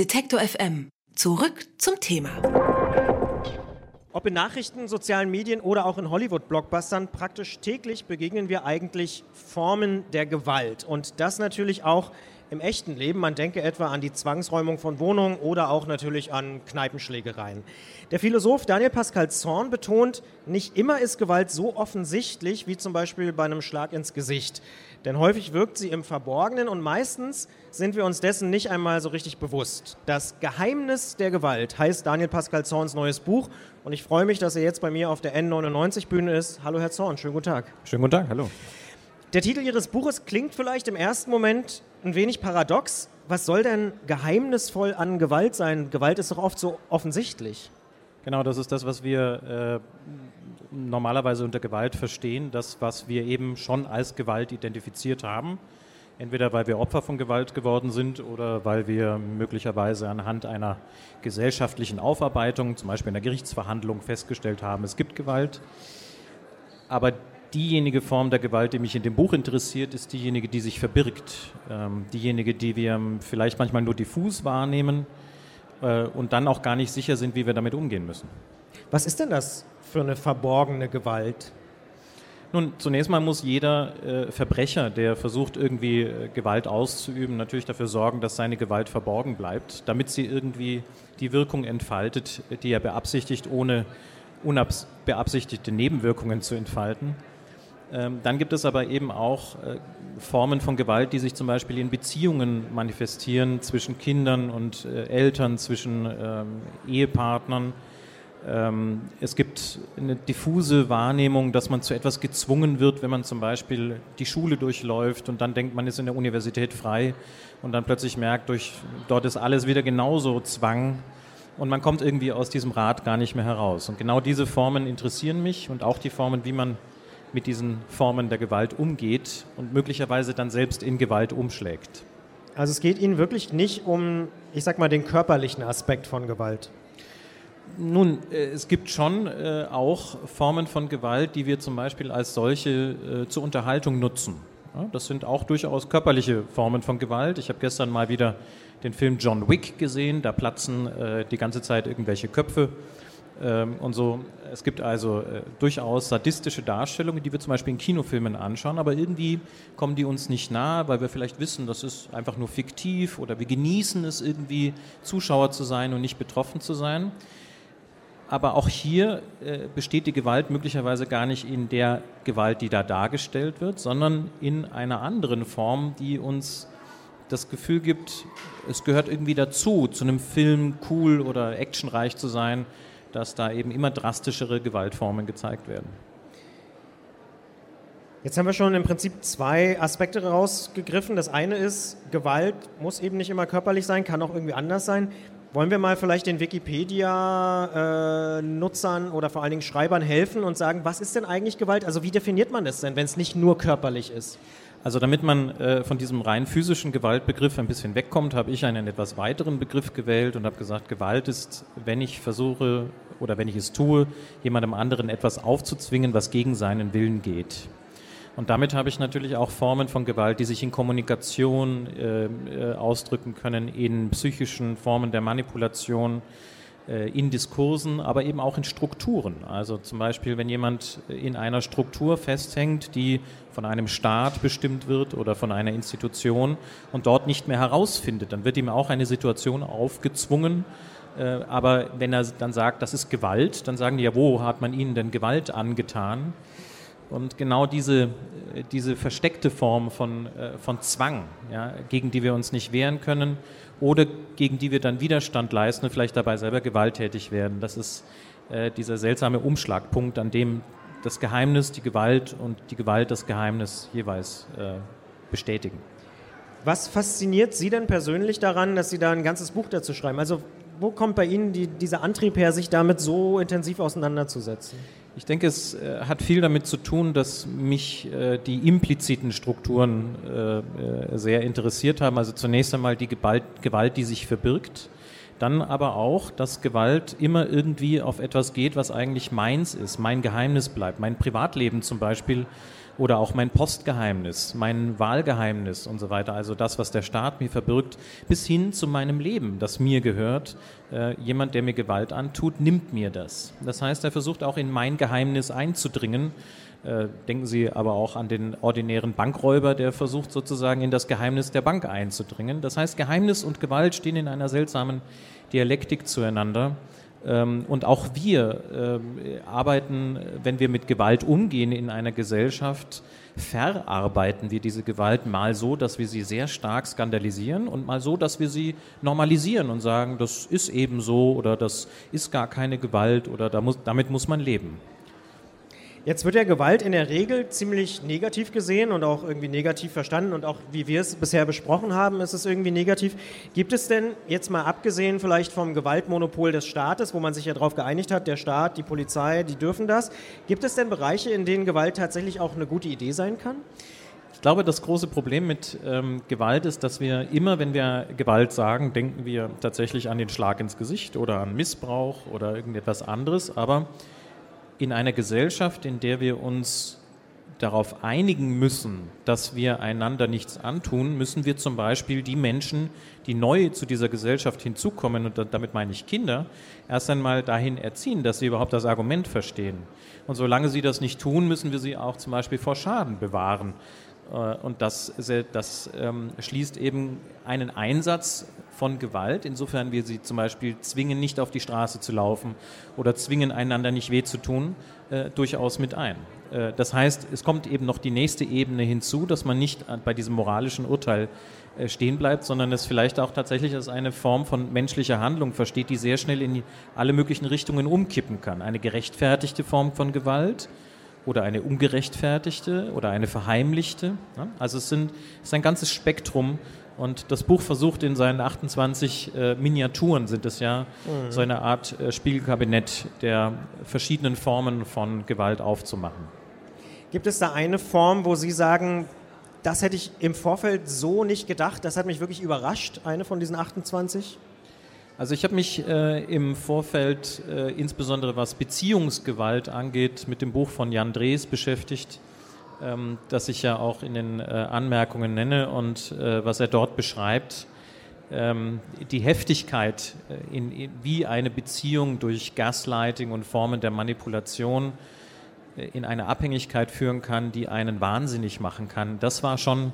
Detektor FM. Zurück zum Thema. Ob in Nachrichten, sozialen Medien oder auch in Hollywood-Blockbustern, praktisch täglich begegnen wir eigentlich Formen der Gewalt. Und das natürlich auch im echten Leben. Man denke etwa an die Zwangsräumung von Wohnungen oder auch natürlich an Kneipenschlägereien. Der Philosoph Daniel Pascal Zorn betont, nicht immer ist Gewalt so offensichtlich wie zum Beispiel bei einem Schlag ins Gesicht. Denn häufig wirkt sie im Verborgenen und meistens sind wir uns dessen nicht einmal so richtig bewusst. Das Geheimnis der Gewalt heißt Daniel Pascal Zorns neues Buch und ich freue mich, dass er jetzt bei mir auf der N99-Bühne ist. Hallo Herr Zorn, schönen guten Tag. Schönen guten Tag, hallo. Der Titel Ihres Buches klingt vielleicht im ersten Moment ein wenig paradox. Was soll denn geheimnisvoll an Gewalt sein? Gewalt ist doch oft so offensichtlich. Genau, das ist das, was wir äh, normalerweise unter Gewalt verstehen, das, was wir eben schon als Gewalt identifiziert haben. Entweder weil wir Opfer von Gewalt geworden sind oder weil wir möglicherweise anhand einer gesellschaftlichen Aufarbeitung, zum Beispiel in der Gerichtsverhandlung, festgestellt haben, es gibt Gewalt. Aber diejenige Form der Gewalt, die mich in dem Buch interessiert, ist diejenige, die sich verbirgt. Ähm, diejenige, die wir vielleicht manchmal nur diffus wahrnehmen äh, und dann auch gar nicht sicher sind, wie wir damit umgehen müssen. Was ist denn das für eine verborgene Gewalt? Nun, zunächst mal muss jeder äh, Verbrecher, der versucht, irgendwie äh, Gewalt auszuüben, natürlich dafür sorgen, dass seine Gewalt verborgen bleibt, damit sie irgendwie die Wirkung entfaltet, die er beabsichtigt, ohne unbeabsichtigte Nebenwirkungen zu entfalten. Ähm, dann gibt es aber eben auch äh, Formen von Gewalt, die sich zum Beispiel in Beziehungen manifestieren zwischen Kindern und äh, Eltern, zwischen ähm, Ehepartnern ähm, es gibt eine diffuse Wahrnehmung, dass man zu etwas gezwungen wird, wenn man zum Beispiel die Schule durchläuft und dann denkt, man ist in der Universität frei und dann plötzlich merkt, durch, dort ist alles wieder genauso Zwang und man kommt irgendwie aus diesem Rad gar nicht mehr heraus. Und genau diese Formen interessieren mich und auch die Formen, wie man mit diesen Formen der Gewalt umgeht und möglicherweise dann selbst in Gewalt umschlägt. Also es geht Ihnen wirklich nicht um, ich sag mal, den körperlichen Aspekt von Gewalt. Nun, äh, es gibt schon äh, auch Formen von Gewalt, die wir zum Beispiel als solche äh, zur Unterhaltung nutzen. Ja, das sind auch durchaus körperliche Formen von Gewalt. Ich habe gestern mal wieder den Film John Wick gesehen. Da platzen äh, die ganze Zeit irgendwelche Köpfe und so. Es gibt also äh, durchaus sadistische Darstellungen, die wir zum Beispiel in Kinofilmen anschauen, aber irgendwie kommen die uns nicht nahe, weil wir vielleicht wissen, das ist einfach nur fiktiv oder wir genießen es irgendwie, Zuschauer zu sein und nicht betroffen zu sein. Aber auch hier äh, besteht die Gewalt möglicherweise gar nicht in der Gewalt, die da dargestellt wird, sondern in einer anderen Form, die uns das Gefühl gibt, es gehört irgendwie dazu, zu einem Film cool oder actionreich zu sein, dass da eben immer drastischere Gewaltformen gezeigt werden. Jetzt haben wir schon im Prinzip zwei Aspekte rausgegriffen. Das eine ist, Gewalt muss eben nicht immer körperlich sein, kann auch irgendwie anders sein. Wollen wir mal vielleicht den Wikipedia-Nutzern oder vor allen Dingen Schreibern helfen und sagen, was ist denn eigentlich Gewalt? Also wie definiert man das denn, wenn es nicht nur körperlich ist? Also damit man äh, von diesem rein physischen Gewaltbegriff ein bisschen wegkommt, habe ich einen etwas weiteren Begriff gewählt und habe gesagt, Gewalt ist, wenn ich versuche oder wenn ich es tue, jemandem anderen etwas aufzuzwingen, was gegen seinen Willen geht. Und damit habe ich natürlich auch Formen von Gewalt, die sich in Kommunikation äh, äh, ausdrücken können, in psychischen Formen der Manipulation, in Diskursen, aber eben auch in Strukturen. Also zum Beispiel, wenn jemand in einer Struktur festhängt, die von einem Staat bestimmt wird oder von einer Institution und dort nicht mehr herausfindet, dann wird ihm auch eine Situation aufgezwungen, äh, aber wenn er dann sagt, das ist Gewalt, dann sagen die ja, wo hat man ihnen denn Gewalt angetan? Und genau diese, diese versteckte Form von, äh, von Zwang, ja, gegen die wir uns nicht wehren können oder gegen die wir dann Widerstand leisten und vielleicht dabei selber gewalttätig werden, das ist äh, dieser seltsame Umschlagpunkt, an dem das Geheimnis, die Gewalt und die Gewalt das Geheimnis jeweils äh, bestätigen. Was fasziniert Sie denn persönlich daran, dass Sie da ein ganzes Buch dazu schreiben? Also wo kommt bei Ihnen die, dieser Antrieb her, sich damit so intensiv auseinanderzusetzen? Ich denke, es äh, hat viel damit zu tun, dass mich äh, die impliziten Strukturen äh, sehr interessiert haben. Also zunächst einmal die Gewalt, die sich verbirgt. Dann aber auch, dass Gewalt immer irgendwie auf etwas geht, was eigentlich meins ist, mein Geheimnis bleibt. Mein Privatleben zum Beispiel oder auch mein Postgeheimnis, mein Wahlgeheimnis und so weiter, also das, was der Staat mir verbirgt, bis hin zu meinem Leben, das mir gehört. Äh, jemand, der mir Gewalt antut, nimmt mir das. Das heißt, er versucht auch in mein Geheimnis einzudringen. Äh, denken Sie aber auch an den ordinären Bankräuber, der versucht sozusagen in das Geheimnis der Bank einzudringen. Das heißt, Geheimnis und Gewalt stehen in einer seltsamen Dialektik zueinander. Ähm, und auch wir ähm, arbeiten, wenn wir mit Gewalt umgehen in einer Gesellschaft, verarbeiten wir diese Gewalt mal so, dass wir sie sehr stark skandalisieren und mal so, dass wir sie normalisieren und sagen, das ist eben so oder das ist gar keine Gewalt oder damit muss man leben. Jetzt wird ja Gewalt in der Regel ziemlich negativ gesehen und auch irgendwie negativ verstanden und auch wie wir es bisher besprochen haben, ist es irgendwie negativ. Gibt es denn jetzt mal abgesehen vielleicht vom Gewaltmonopol des Staates, wo man sich ja darauf geeinigt hat, der Staat, die Polizei, die dürfen das, gibt es denn Bereiche, in denen Gewalt tatsächlich auch eine gute Idee sein kann? Ich glaube, das große Problem mit ähm, Gewalt ist, dass wir immer, wenn wir Gewalt sagen, denken wir tatsächlich an den Schlag ins Gesicht oder an Missbrauch oder irgendetwas anderes, aber in einer Gesellschaft, in der wir uns darauf einigen müssen, dass wir einander nichts antun, müssen wir zum Beispiel die Menschen, die neu zu dieser Gesellschaft hinzukommen, und damit meine ich Kinder, erst einmal dahin erziehen, dass sie überhaupt das Argument verstehen. Und solange sie das nicht tun, müssen wir sie auch zum Beispiel vor Schaden bewahren. Äh, und das, das ähm, schließt eben einen Einsatz von Gewalt, insofern wir sie zum Beispiel zwingen, nicht auf die Straße zu laufen oder zwingen, einander nicht weh zu tun, äh, durchaus mit ein. Äh, das heißt, es kommt eben noch die nächste Ebene hinzu, dass man nicht bei diesem moralischen Urteil äh, stehen bleibt, sondern es vielleicht auch tatsächlich als eine Form von menschlicher Handlung versteht, die sehr schnell in alle möglichen Richtungen umkippen kann. Eine gerechtfertigte Form von Gewalt, oder eine ungerechtfertigte oder eine verheimlichte. Also es, sind, es ist ein ganzes Spektrum und das Buch versucht in seinen 28 äh, Miniaturen, sind es ja, mhm. so eine Art äh, Spiegelkabinett der verschiedenen Formen von Gewalt aufzumachen. Gibt es da eine Form, wo Sie sagen, das hätte ich im Vorfeld so nicht gedacht, das hat mich wirklich überrascht, eine von diesen 28? Also ich habe mich äh, im Vorfeld, äh, insbesondere was Beziehungsgewalt angeht, mit dem Buch von Jan Drees beschäftigt ähm, das ich ja auch in den äh, Anmerkungen nenne und äh, was er dort beschreibt. Ähm, die Heftigkeit, äh, in, in, wie eine Beziehung durch Gaslighting und Formen der Manipulation äh, in eine Abhängigkeit führen kann, die einen wahnsinnig machen kann, das war schon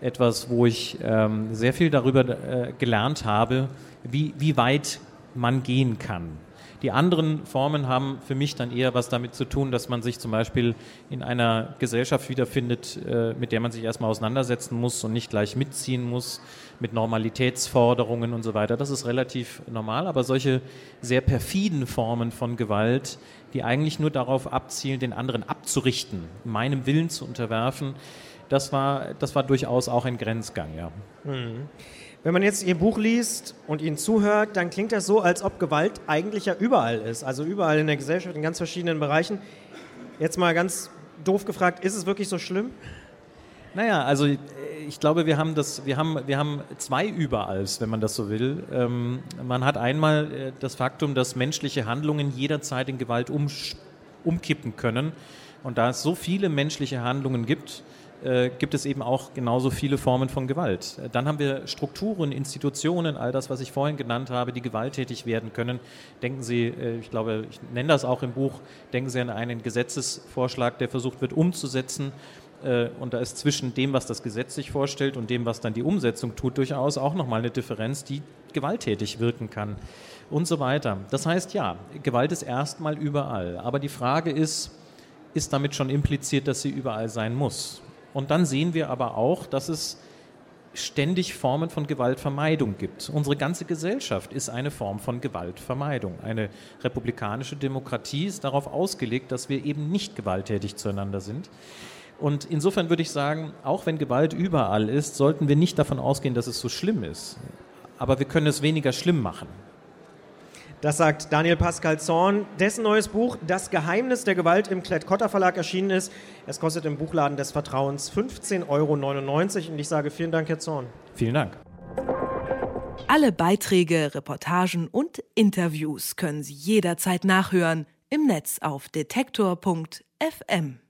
etwas, wo ich ähm, sehr viel darüber äh, gelernt habe, wie, wie weit man gehen kann. Die anderen Formen haben für mich dann eher was damit zu tun, dass man sich zum Beispiel in einer Gesellschaft wiederfindet, äh, mit der man sich erstmal auseinandersetzen muss und nicht gleich mitziehen muss mit Normalitätsforderungen und so weiter. Das ist relativ normal, aber solche sehr perfiden Formen von Gewalt, die eigentlich nur darauf abzielen, den anderen abzurichten, meinem Willen zu unterwerfen, das war, das war durchaus auch ein Grenzgang, ja. Mhm. Wenn man jetzt Ihr Buch liest und Ihnen zuhört, dann klingt das so, als ob Gewalt eigentlich ja überall ist. Also überall in der Gesellschaft, in ganz verschiedenen Bereichen. Jetzt mal ganz doof gefragt, ist es wirklich so schlimm? Naja, also ich glaube, wir haben, das, wir haben, wir haben zwei Überalls, wenn man das so will. Ähm, man hat einmal äh, das Faktum, dass menschliche Handlungen jederzeit in Gewalt um, umkippen können. Und da es so viele menschliche Handlungen gibt, äh, gibt es eben auch genauso viele Formen von Gewalt. Dann haben wir Strukturen, Institutionen, all das, was ich vorhin genannt habe, die gewalttätig werden können. Denken Sie, äh, ich glaube, ich nenne das auch im Buch, denken Sie an einen Gesetzesvorschlag, der versucht wird umzusetzen. Äh, und da ist zwischen dem, was das Gesetz sich vorstellt und dem, was dann die Umsetzung tut, durchaus auch nochmal eine Differenz, die gewalttätig wirken kann und so weiter. Das heißt, ja, Gewalt ist erstmal überall. Aber die Frage ist, ist damit schon impliziert, dass sie überall sein muss? Und dann sehen wir aber auch, dass es ständig Formen von Gewaltvermeidung gibt. Unsere ganze Gesellschaft ist eine Form von Gewaltvermeidung. Eine republikanische Demokratie ist darauf ausgelegt, dass wir eben nicht gewalttätig zueinander sind. Und insofern würde ich sagen, auch wenn Gewalt überall ist, sollten wir nicht davon ausgehen, dass es so schlimm ist. Aber wir können es weniger schlimm machen. Das sagt Daniel Pascal Zorn, dessen neues Buch Das Geheimnis der Gewalt im Klett-Cotta Verlag erschienen ist. Es kostet im Buchladen des Vertrauens 15,99 Euro. Und ich sage vielen Dank, Herr Zorn. Vielen Dank. Alle Beiträge, Reportagen und Interviews können Sie jederzeit nachhören im Netz auf detektor.fm.